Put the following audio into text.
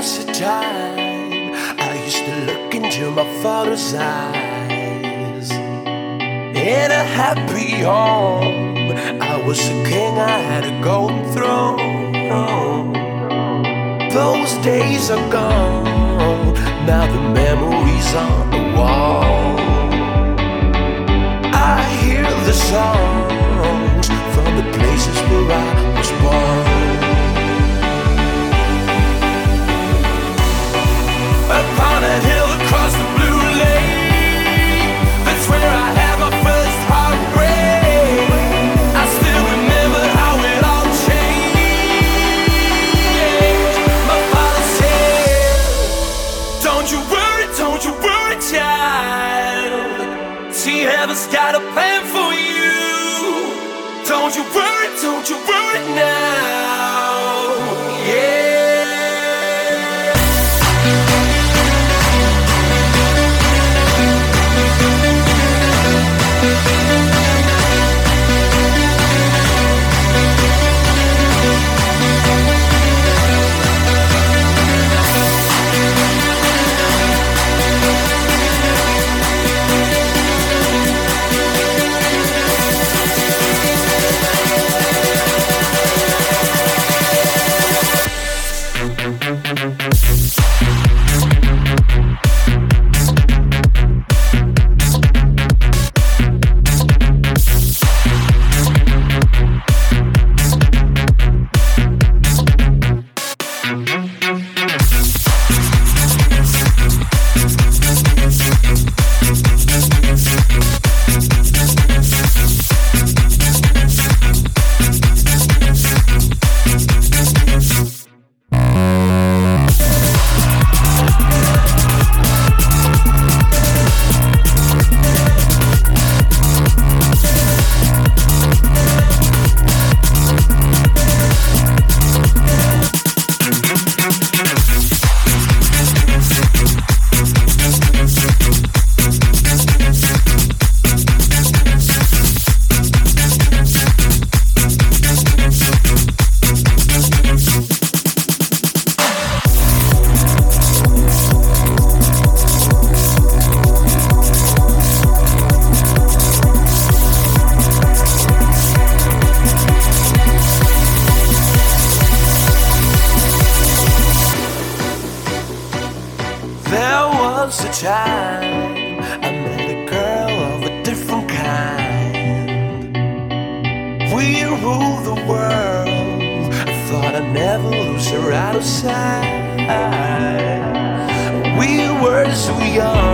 past a time I used to look into my father's eyes. In a happy home I was a king, I had a golden throne. Those days are gone. Now the memories are never's got a plan for you. Don't you worry, don't you worry. I met a girl of a different kind. We the world. I thought I'd never lose her out of sight. We were so young.